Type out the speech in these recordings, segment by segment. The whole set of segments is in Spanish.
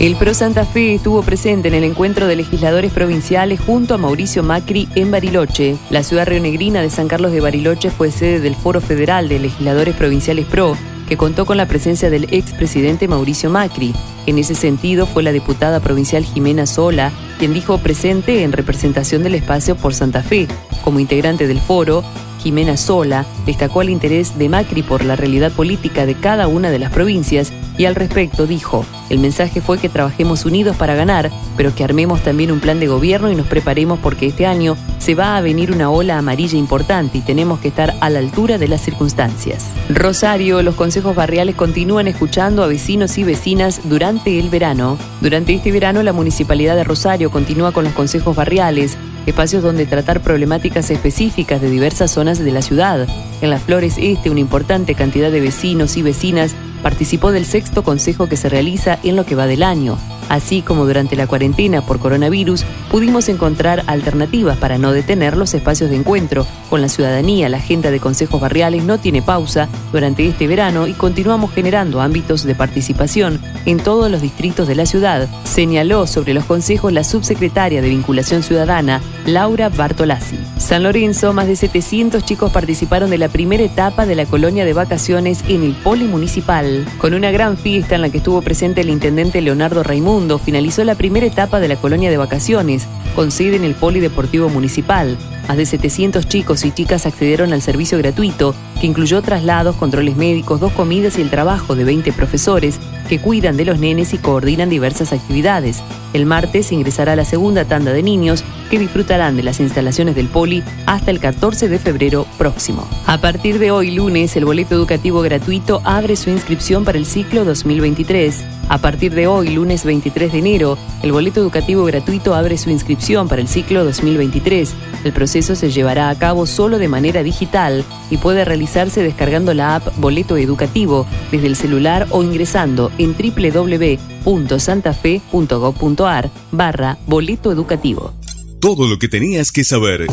El Pro Santa Fe estuvo presente en el encuentro de legisladores provinciales junto a Mauricio Macri en Bariloche. La ciudad rionegrina de San Carlos de Bariloche fue sede del Foro Federal de Legisladores Provinciales Pro, que contó con la presencia del expresidente Mauricio Macri. En ese sentido fue la diputada provincial Jimena Sola quien dijo presente en representación del espacio por Santa Fe. Como integrante del foro, Jimena Sola destacó el interés de Macri por la realidad política de cada una de las provincias y al respecto dijo, el mensaje fue que trabajemos unidos para ganar, pero que armemos también un plan de gobierno y nos preparemos porque este año se va a venir una ola amarilla importante y tenemos que estar a la altura de las circunstancias. Rosario, los consejos barriales continúan escuchando a vecinos y vecinas durante el verano. Durante este verano la Municipalidad de Rosario continúa con los consejos barriales, espacios donde tratar problemáticas específicas de diversas zonas de la ciudad. En las Flores Este, una importante cantidad de vecinos y vecinas participó del sexto consejo que se realiza en lo que va del año. Así como durante la cuarentena por coronavirus, pudimos encontrar alternativas para no detener los espacios de encuentro. Con la ciudadanía, la agenda de consejos barriales no tiene pausa durante este verano y continuamos generando ámbitos de participación en todos los distritos de la ciudad, señaló sobre los consejos la subsecretaria de Vinculación Ciudadana, Laura Bartolazzi. San Lorenzo, más de 700 chicos participaron de la primera etapa de la colonia de vacaciones en el Polimunicipal. Con una gran fiesta en la que estuvo presente el intendente Leonardo Raimundo, finalizó la primera etapa de la colonia de vacaciones, con sede en el Polideportivo Municipal. Más de 700 chicos y chicas accedieron al servicio gratuito, que incluyó traslados, controles médicos, dos comidas y el trabajo de 20 profesores que cuidan de los nenes y coordinan diversas actividades. El martes ingresará la segunda tanda de niños que disfrutarán de las instalaciones del Poli hasta el 14 de febrero próximo. A partir de hoy lunes, el boleto educativo gratuito abre su inscripción para el ciclo 2023. A partir de hoy, lunes 23 de enero, el boleto educativo gratuito abre su inscripción para el ciclo 2023. El proceso se llevará a cabo solo de manera digital y puede realizarse descargando la app Boleto Educativo desde el celular o ingresando en www.santafe.gov.ar barra boleto educativo. Todo lo que tenías que saber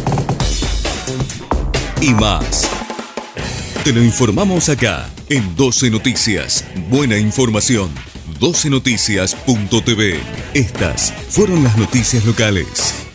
y más. Te lo informamos acá en 12 Noticias. Buena información. 12noticias.tv. Estas fueron las noticias locales.